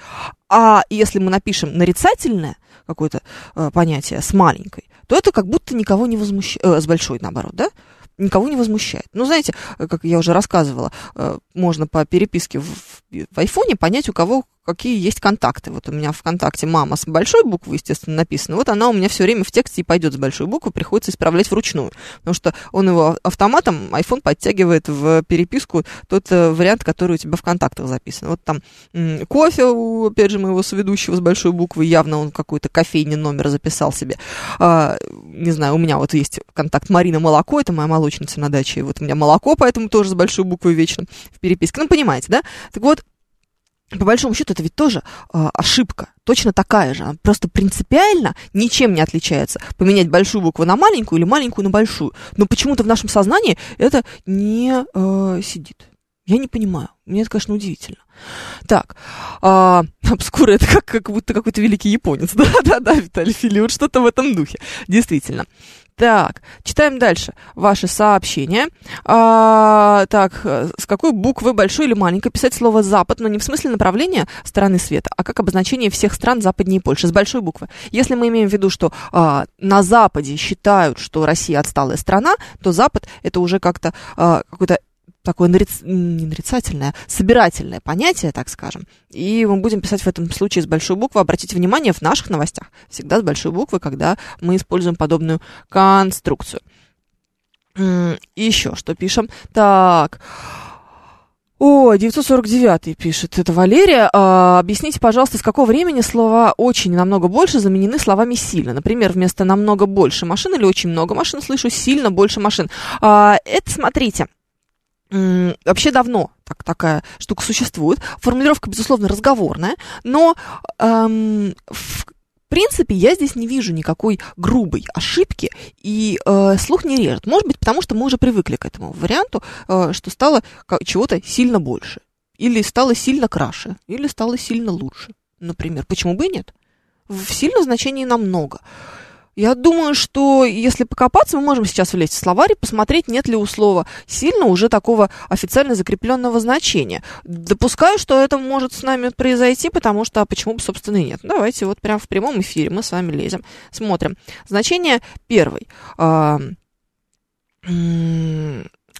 А если мы напишем нарицательное какое-то э, понятие с маленькой, то это как будто никого не возмущает, э, с большой наоборот, да? никого не возмущает. Ну, знаете, как я уже рассказывала, э, можно по переписке в, в айфоне понять, у кого какие есть контакты. Вот у меня ВКонтакте мама с большой буквы, естественно, написана. Вот она у меня все время в тексте и пойдет с большой буквы, приходится исправлять вручную. Потому что он его автоматом, iPhone подтягивает в переписку тот э, вариант, который у тебя в контактах записан. Вот там кофе, опять же, моего соведущего с большой буквы, явно он какой-то кофейный номер записал себе. А, не знаю, у меня вот есть контакт Марина Молоко, это моя молочница на даче. Вот у меня молоко, поэтому тоже с большой буквой вечно в переписке. Ну, понимаете, да? Так вот, по большому счету, это ведь тоже э, ошибка, точно такая же. Она просто принципиально ничем не отличается. Поменять большую букву на маленькую или маленькую на большую. Но почему-то в нашем сознании это не э, сидит. Я не понимаю. Мне это, конечно, удивительно. Так, а, (laughs) обскура это как, как будто какой-то великий японец. (laughs) Да-да-да, Виталий Филипп, что-то в этом духе. Действительно. Так, читаем дальше ваши сообщения. А, так, с какой буквы, большой или маленькой, писать слово «запад», но не в смысле направления стороны света, а как обозначение всех стран западнее Польши, с большой буквы. Если мы имеем в виду, что а, на Западе считают, что Россия отсталая страна, то Запад это уже как-то а, какой-то такое нариц... не нарицательное, собирательное понятие, так скажем. И мы будем писать в этом случае с большой буквы. Обратите внимание, в наших новостях всегда с большой буквы, когда мы используем подобную конструкцию. И еще что пишем. Так. О, 949 пишет, это Валерия. А, объясните, пожалуйста, с какого времени слова «очень» намного больше заменены словами «сильно». Например, вместо «намного больше машин» или «очень много машин» слышу «сильно больше машин». А, это, смотрите, вообще давно так, такая штука существует. Формулировка, безусловно, разговорная, но эм, в принципе я здесь не вижу никакой грубой ошибки, и э, слух не режет. Может быть, потому что мы уже привыкли к этому варианту, э, что стало чего-то сильно больше, или стало сильно краше, или стало сильно лучше, например. Почему бы и нет? В сильном значении намного. Я думаю, что если покопаться, мы можем сейчас влезть в словарь и посмотреть, нет ли у слова сильно уже такого официально закрепленного значения. Допускаю, что это может с нами произойти, потому что а почему бы, собственно, и нет. Давайте вот прямо в прямом эфире мы с вами лезем, смотрим. Значение первый. А,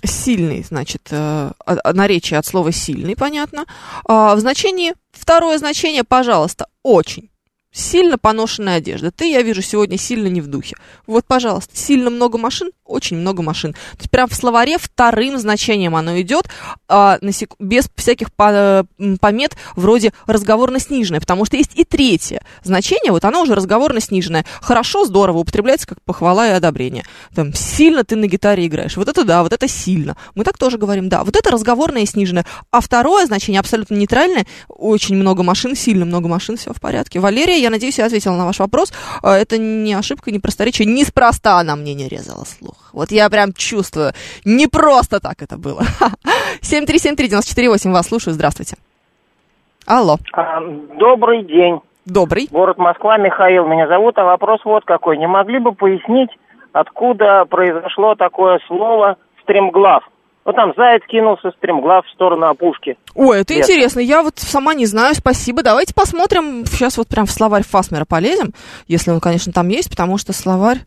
сильный, значит, э, наречие от слова сильный, понятно. А, в значении, второе значение, пожалуйста, очень Сильно поношенная одежда. Ты, я вижу, сегодня сильно не в духе. Вот, пожалуйста, сильно много машин, очень много машин. То есть прям в словаре вторым значением оно идет, а, сек... без всяких по... помет вроде разговорно-сниженное, потому что есть и третье значение, вот оно уже разговорно-сниженное. Хорошо, здорово, употребляется как похвала и одобрение. Там, сильно ты на гитаре играешь. Вот это да, вот это сильно. Мы так тоже говорим, да. Вот это разговорное и сниженное. А второе значение абсолютно нейтральное. Очень много машин, сильно много машин, все в порядке. Валерия, я надеюсь, я ответила на ваш вопрос. А, это не ошибка, не просторечие. Неспроста она мне не резала слух. Вот я прям чувствую. Не просто так это было. (laughs) 7373948, вас слушаю. Здравствуйте. Алло. А, добрый день. Добрый. Город Москва, Михаил меня зовут, а вопрос вот какой. Не могли бы пояснить, откуда произошло такое слово «стремглав»? Вот там заяц кинулся стремглав в сторону опушки. Ой, это Лес. интересно. Я вот сама не знаю, спасибо. Давайте посмотрим. Сейчас вот прям в словарь Фасмера полезем, если он, конечно, там есть, потому что словарь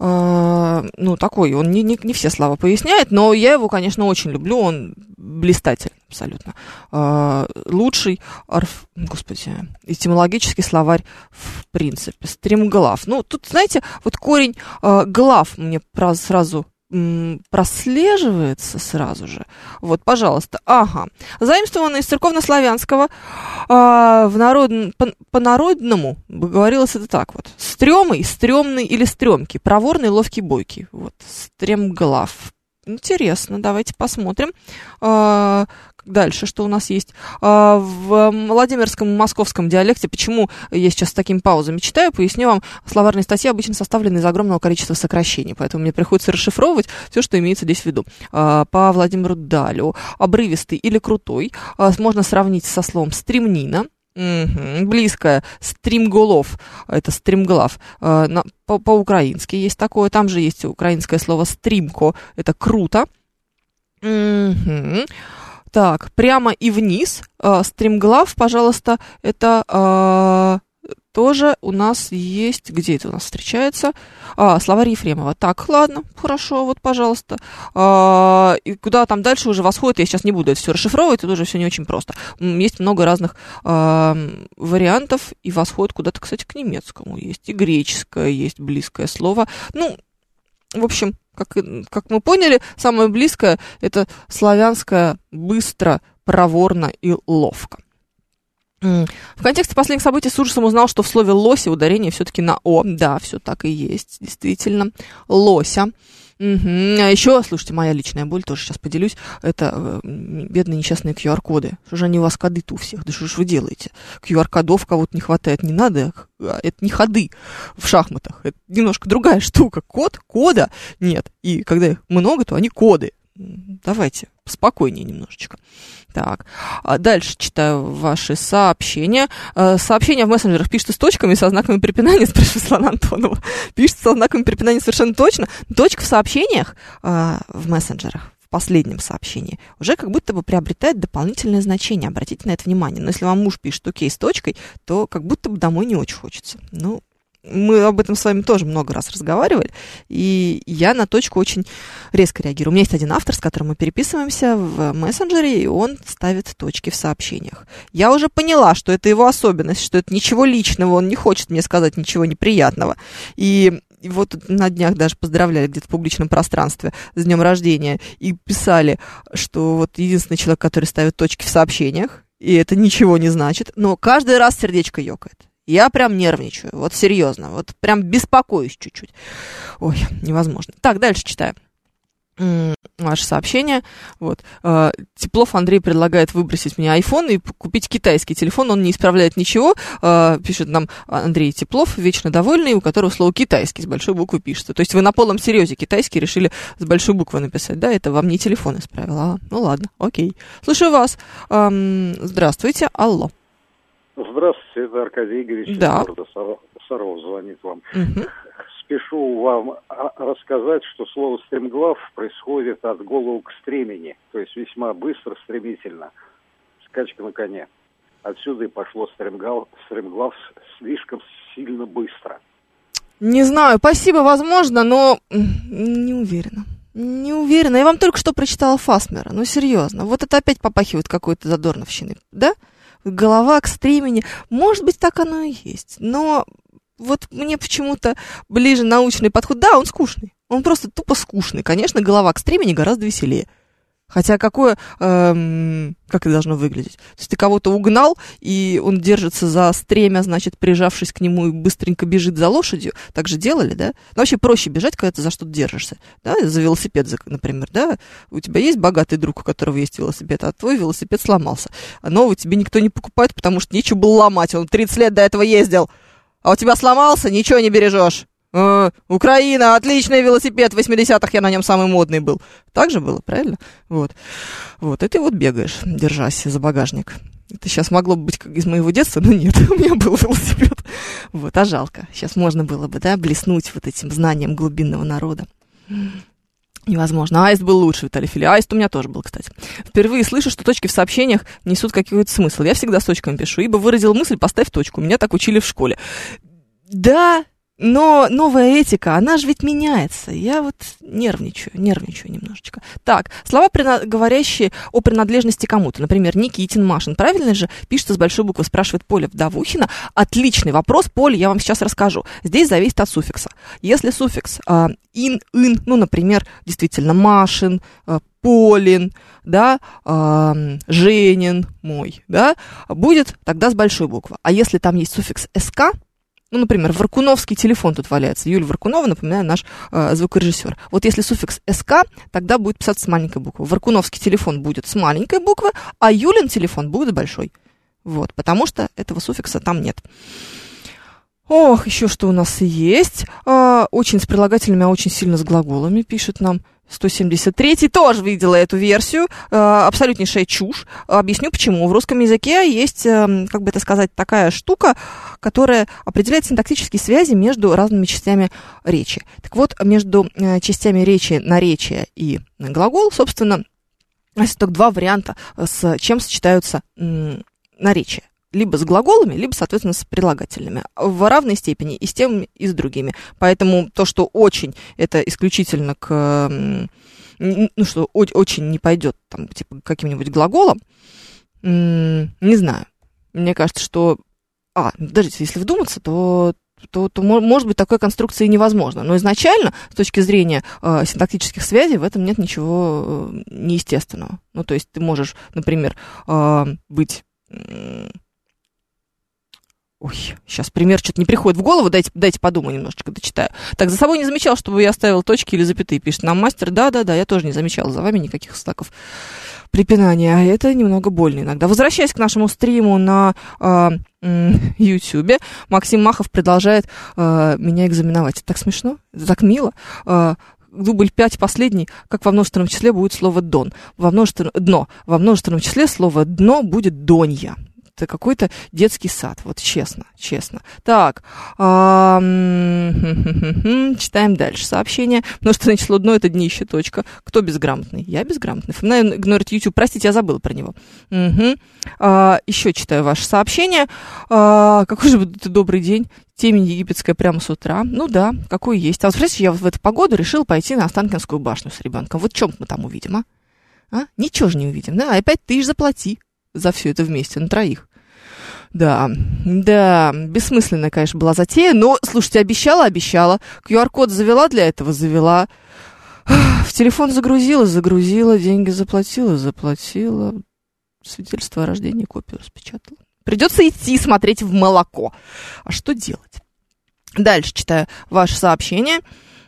э, ну, такой, он не, не, не все слова поясняет, но я его, конечно, очень люблю, он блистатель абсолютно. Э, лучший, орф, господи, этимологический словарь в принципе, стремглав. Ну, тут, знаете, вот корень э, глав мне сразу прослеживается сразу же. Вот, пожалуйста. Ага. Заимствовано из церковнославянского а, в народ... по, по-народному говорилось это так вот. Стремый, стрёмный или стрёмки. Проворный, ловкий, бойкий. Вот. Стремглав. Интересно, давайте посмотрим. А, дальше, что у нас есть. А, в Владимирском московском диалекте, почему я сейчас с такими паузами читаю, поясню вам, словарные статьи обычно составлены из огромного количества сокращений, поэтому мне приходится расшифровывать все, что имеется здесь в виду. А, по Владимиру Далю, обрывистый или крутой, можно сравнить со словом стремнина, Угу, близкое. Стримголов. Это стримглав. По-украински есть такое. Там же есть украинское слово стримко. Это круто. Угу. Так, прямо и вниз. Э, пожалуйста, это э, тоже у нас есть, где это у нас встречается? А, словарь Ефремова. Так, ладно, хорошо, вот, пожалуйста. А, и куда там дальше уже восходит, я сейчас не буду это все расшифровывать, это уже все не очень просто. Есть много разных а, вариантов, и восходит куда-то, кстати, к немецкому. Есть и греческое, есть близкое слово. Ну, в общем, как, как мы поняли, самое близкое это славянское быстро, проворно и ловко. В контексте последних событий с ужасом узнал, что в слове «лося» ударение все-таки на «о». Да, все так и есть, действительно. «Лося». Угу. А еще, слушайте, моя личная боль, тоже сейчас поделюсь, это э, бедные несчастные QR-коды. Что же они у вас коды-то у всех? Да что же вы делаете? QR-кодов кого-то не хватает, не надо, а это не ходы в шахматах, это немножко другая (laughs) штука. Код, кода нет. И когда их много, то они коды. Давайте спокойнее немножечко. Так, а дальше читаю ваши сообщения. Э, сообщения в мессенджерах пишется с точками, со знаками препинания, (laughs) спрашивает Светлана Антонова. Пишется со знаками препинания совершенно точно. Точка в сообщениях э, в мессенджерах последнем сообщении уже как будто бы приобретает дополнительное значение. Обратите на это внимание. Но если вам муж пишет окей с точкой, то как будто бы домой не очень хочется. Ну, мы об этом с вами тоже много раз разговаривали, и я на точку очень резко реагирую. У меня есть один автор, с которым мы переписываемся в мессенджере, и он ставит точки в сообщениях. Я уже поняла, что это его особенность, что это ничего личного, он не хочет мне сказать ничего неприятного. И и вот на днях даже поздравляли где-то в публичном пространстве с днем рождения и писали, что вот единственный человек, который ставит точки в сообщениях, и это ничего не значит, но каждый раз сердечко ёкает. Я прям нервничаю, вот серьезно, вот прям беспокоюсь чуть-чуть. Ой, невозможно. Так, дальше читаю ваше сообщение. Вот. Э, Теплов Андрей предлагает выбросить мне iPhone и купить китайский телефон. Он не исправляет ничего. Э, пишет нам Андрей Теплов, вечно довольный, у которого слово китайский с большой буквы пишется. То есть вы на полном серьезе китайский решили с большой буквы написать. Да, это вам не телефон исправил. А, ну ладно, окей. Слушаю вас. Здравствуйте, алло. Здравствуйте, это Аркадий Игоревич да. города Саров, звонит вам. Угу. Спешу вам рассказать, что слово «стремглав» происходит от голову к стремени, то есть весьма быстро, стремительно, скачка на коне. Отсюда и пошло стремглав, стремглав слишком сильно быстро. Не знаю, спасибо, возможно, но не уверена. Не уверена. Я вам только что прочитала Фасмера. Ну, серьезно. Вот это опять попахивает какой-то задорновщиной, да? Голова к стремени. Может быть, так оно и есть. Но вот мне почему-то ближе научный подход. Да, он скучный. Он просто тупо скучный. Конечно, голова к стремени гораздо веселее. Хотя какое, эм, как это должно выглядеть? То есть ты кого-то угнал, и он держится за стремя, значит, прижавшись к нему и быстренько бежит за лошадью. Так же делали, да? Ну, вообще проще бежать, когда ты за что-то держишься. Да, за велосипед, например, да? У тебя есть богатый друг, у которого есть велосипед, а твой велосипед сломался. А новый тебе никто не покупает, потому что нечего было ломать. Он 30 лет до этого ездил. А у тебя сломался, ничего не бережешь. Э, Украина, отличный велосипед, в 80-х я на нем самый модный был. Так же было, правильно? Вот. Вот, и ты вот бегаешь, держась за багажник. Это сейчас могло бы быть как из моего детства, но нет, (laughs) у меня был велосипед. Вот, а жалко. Сейчас можно было бы, да, блеснуть вот этим знанием глубинного народа. Невозможно. Аист был лучше, Виталий Фили. Аист у меня тоже был, кстати. Впервые слышу, что точки в сообщениях несут какой-то смысл. Я всегда с точками пишу. Ибо выразил мысль, поставь точку. Меня так учили в школе. Да, но новая этика, она же ведь меняется. Я вот нервничаю, нервничаю немножечко. Так, слова, говорящие о принадлежности кому-то. Например, Никитин, Машин. Правильно же пишется с большой буквы, спрашивает Поля Вдовухина. Отличный вопрос, Поля, я вам сейчас расскажу. Здесь зависит от суффикса. Если суффикс э, ин, ин, ну, например, действительно, Машин, э, Полин, да, э, Женин мой, да, будет тогда с большой буквы. А если там есть суффикс СК, ну, например, Варкуновский телефон тут валяется. Юлия Варкунова, напоминаю, наш э, звукорежиссер. Вот если суффикс СК, тогда будет писаться с маленькой буквы. Варкуновский телефон будет с маленькой буквы, а Юлин телефон будет большой. Вот, потому что этого суффикса там нет. Ох, еще что у нас есть. А, очень с прилагательными, а очень сильно с глаголами, пишет нам 173 тоже видела эту версию. Э, абсолютнейшая чушь. Объясню почему. В русском языке есть, э, как бы это сказать, такая штука, которая определяет синтактические связи между разными частями речи. Так вот, между э, частями речи наречия и глагол, собственно, есть только два варианта, с чем сочетаются наречия либо с глаголами, либо, соответственно, с прилагательными в равной степени и с тем, и с другими. Поэтому то, что очень, это исключительно к, ну, что очень не пойдет, там, типа, каким-нибудь глаголом, не знаю. Мне кажется, что... А, подождите, если вдуматься, то то, то может быть такой конструкции невозможно. Но изначально, с точки зрения э, синтактических связей, в этом нет ничего э, неестественного. Ну, то есть ты можешь, например, э, быть Ой, сейчас пример что-то не приходит в голову, дайте, дайте подумаю немножечко, дочитаю. Так, за собой не замечал, чтобы я оставил точки или запятые, пишет нам мастер. Да-да-да, я тоже не замечал за вами никаких знаков препинания, а это немного больно иногда. Возвращаясь к нашему стриму на э, YouTube, Максим Махов продолжает э, меня экзаменовать. Это так смешно, это так мило. Э, дубль 5 последний, как во множественном числе будет слово «дон». Во множественном, «дно». Во множественном числе слово «дно» будет «донья» это какой-то детский сад, вот честно, честно. Так, (laughs) читаем дальше сообщение. Множественное число дно – это днище, точка. Кто безграмотный? Я безграмотный. Фомина игнорит YouTube. Простите, я забыла про него. А, еще читаю ваше сообщение. А, какой же будет добрый день. Темень египетская прямо с утра. Ну да, какой есть. А вот, представляете, я в эту погоду решил пойти на Останкинскую башню с ребенком. Вот чем мы там увидим, а? а? Ничего же не увидим, да? Опять ты же заплати за все это вместе, на троих. Да, да, бессмысленная, конечно, была затея, но, слушайте, обещала, обещала. QR-код завела для этого, завела. В телефон загрузила, загрузила, деньги заплатила, заплатила. Свидетельство о рождении, копию распечатала. Придется идти смотреть в молоко. А что делать? Дальше читаю ваше сообщение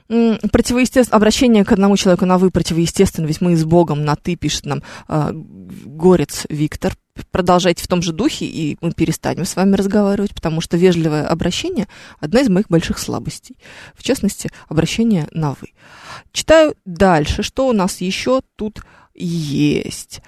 противоестественно, обращение к одному человеку на «вы» противоестественно, ведь мы с Богом на «ты», пишет нам э, Горец Виктор. Продолжайте в том же духе, и мы перестанем с вами разговаривать, потому что вежливое обращение – одна из моих больших слабостей. В частности, обращение на «вы». Читаю дальше, что у нас еще тут есть.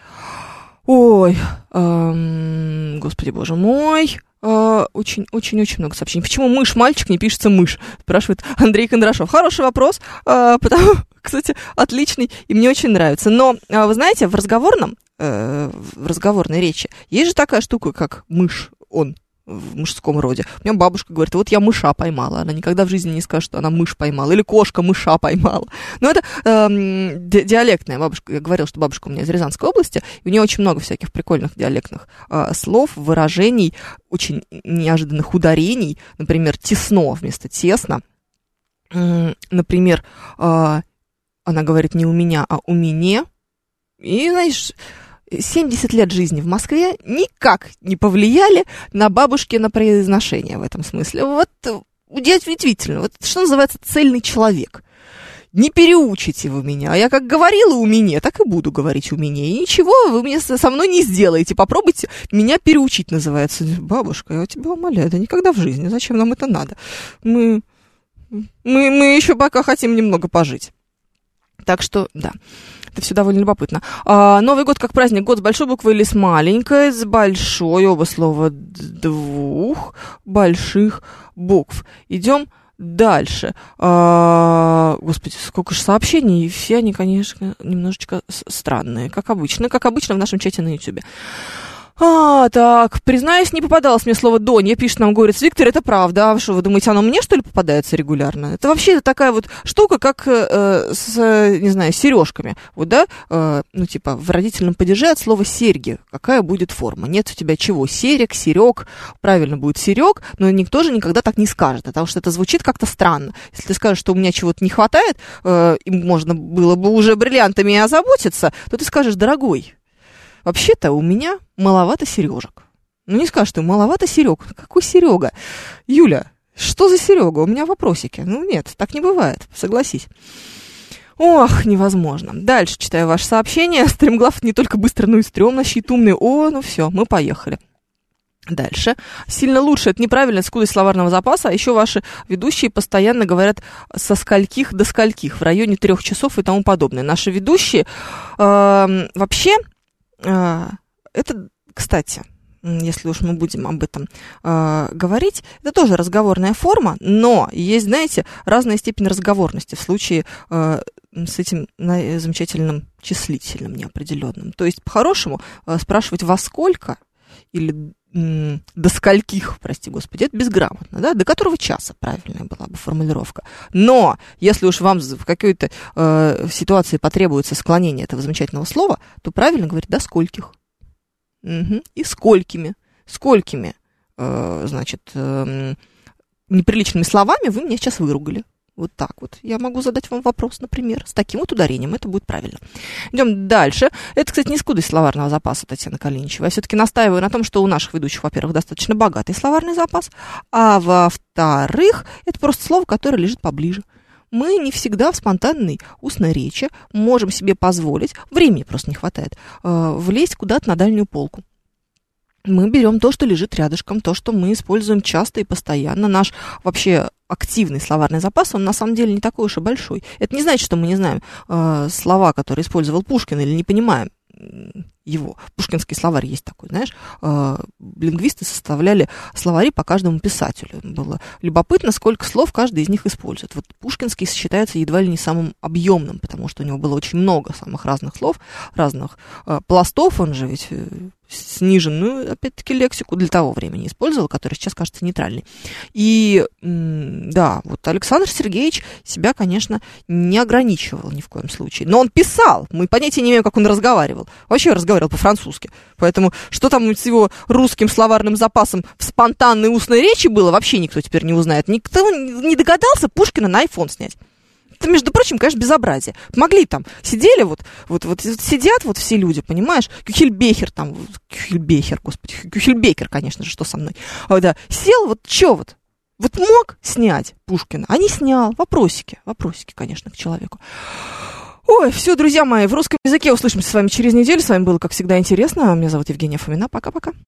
Ой, эм, господи боже мой, очень-очень-очень а, много сообщений. Почему мышь мальчик не пишется мышь? Спрашивает Андрей Кондрашов. Хороший вопрос, а, потому, (laughs) кстати, отличный, и мне очень нравится. Но, а, вы знаете, в разговорном, э, в разговорной речи есть же такая штука, как мышь, он. В мужском роде. У меня бабушка говорит, вот я мыша поймала. Она никогда в жизни не скажет, что она мышь поймала. Или кошка мыша поймала. Но это эм, ди- диалектная бабушка. Я говорила, что бабушка у меня из Рязанской области. И у нее очень много всяких прикольных диалектных э, слов, выражений, очень неожиданных ударений. Например, тесно вместо тесно. Например, э, она говорит не у меня, а у меня. И, знаешь, 70 лет жизни в Москве никак не повлияли на бабушкино произношение в этом смысле. Вот удивительно. Вот что называется цельный человек. Не переучите вы меня. Я как говорила у меня, так и буду говорить у меня. И ничего вы мне со мной не сделаете. Попробуйте меня переучить, называется. Бабушка, я тебя умоляю, да никогда в жизни. Зачем нам это надо? Мы, мы, мы еще пока хотим немного пожить. Так что, да, это все довольно любопытно. А, Новый год как праздник, год с большой буквы или с маленькой, с большой, оба слова двух больших букв. Идем дальше. А, господи, сколько же сообщений, и все они, конечно, немножечко странные, как обычно, как обычно в нашем чате на YouTube. А, так, признаюсь, не попадалось мне слово «донья», пишет нам Горец Виктор, это правда. А что, вы думаете, оно мне, что ли, попадается регулярно? Это вообще такая вот штука, как э, с, э, не знаю, сережками. Вот, да, э, ну, типа, в родительном падеже от слова «серьги». Какая будет форма? Нет у тебя чего? Серег, серег, правильно будет серег, но никто же никогда так не скажет, потому что это звучит как-то странно. Если ты скажешь, что у меня чего-то не хватает, э, и можно было бы уже бриллиантами озаботиться, то ты скажешь, дорогой, Вообще-то у меня маловато сережек. Ну не скажешь ты, маловато Серег. Какой Серега? Юля, что за Серега? У меня вопросики. Ну нет, так не бывает, согласись. Ох, невозможно. Дальше читаю ваше сообщение. (laughs) Стремглав не только быстро, но и стрёмно, щит умный. О, ну все, мы поехали. Дальше. Сильно лучше, это неправильно, скудость словарного запаса, а еще ваши ведущие постоянно говорят со скольких до скольких, в районе трех часов и тому подобное. Наши ведущие э, вообще, это, кстати, если уж мы будем об этом э, говорить, это тоже разговорная форма, но есть, знаете, разная степень разговорности в случае э, с этим на- замечательным числительным неопределенным. То есть, по-хорошему, э, спрашивать во сколько или до скольких, прости господи, это безграмотно, да, до которого часа правильная была бы формулировка. Но если уж вам в какой-то э, ситуации потребуется склонение этого замечательного слова, то правильно говорить до скольких. Мгм. И сколькими. Сколькими, э, значит, эм, неприличными словами вы меня сейчас выругали. Вот так вот. Я могу задать вам вопрос, например, с таким вот ударением. Это будет правильно. Идем дальше. Это, кстати, не скудость словарного запаса Татьяна Калиничева. Я все-таки настаиваю на том, что у наших ведущих, во-первых, достаточно богатый словарный запас, а во-вторых, это просто слово, которое лежит поближе. Мы не всегда в спонтанной устной речи можем себе позволить, времени просто не хватает, э, влезть куда-то на дальнюю полку мы берем то, что лежит рядышком, то, что мы используем часто и постоянно. Наш вообще активный словарный запас, он на самом деле не такой уж и большой. Это не значит, что мы не знаем э, слова, которые использовал Пушкин, или не понимаем его. Пушкинский словарь есть такой, знаешь. Э, лингвисты составляли словари по каждому писателю. Было любопытно, сколько слов каждый из них использует. Вот Пушкинский считается едва ли не самым объемным, потому что у него было очень много самых разных слов, разных э, пластов. Он же ведь э, сниженную, опять-таки, лексику для того времени использовал, который сейчас кажется нейтральной. И да, вот Александр Сергеевич себя, конечно, не ограничивал ни в коем случае. Но он писал. Мы понятия не имеем, как он разговаривал. Вообще разговаривал по-французски. Поэтому что там с его русским словарным запасом в спонтанной устной речи было, вообще никто теперь не узнает. Никто не догадался Пушкина на iPhone снять. Это, между прочим, конечно, безобразие. Могли там, сидели вот, вот, вот сидят вот все люди, понимаешь? Кюхельбехер там, Кюхельбехер, господи, Кюхельбекер, конечно же, что со мной. А, да, сел, вот чё вот, вот мог снять Пушкина, а не снял. Вопросики, вопросики, конечно, к человеку. Ой, все, друзья мои, в русском языке услышимся с вами через неделю. С вами было, как всегда, интересно. Меня зовут Евгения Фомина. Пока-пока.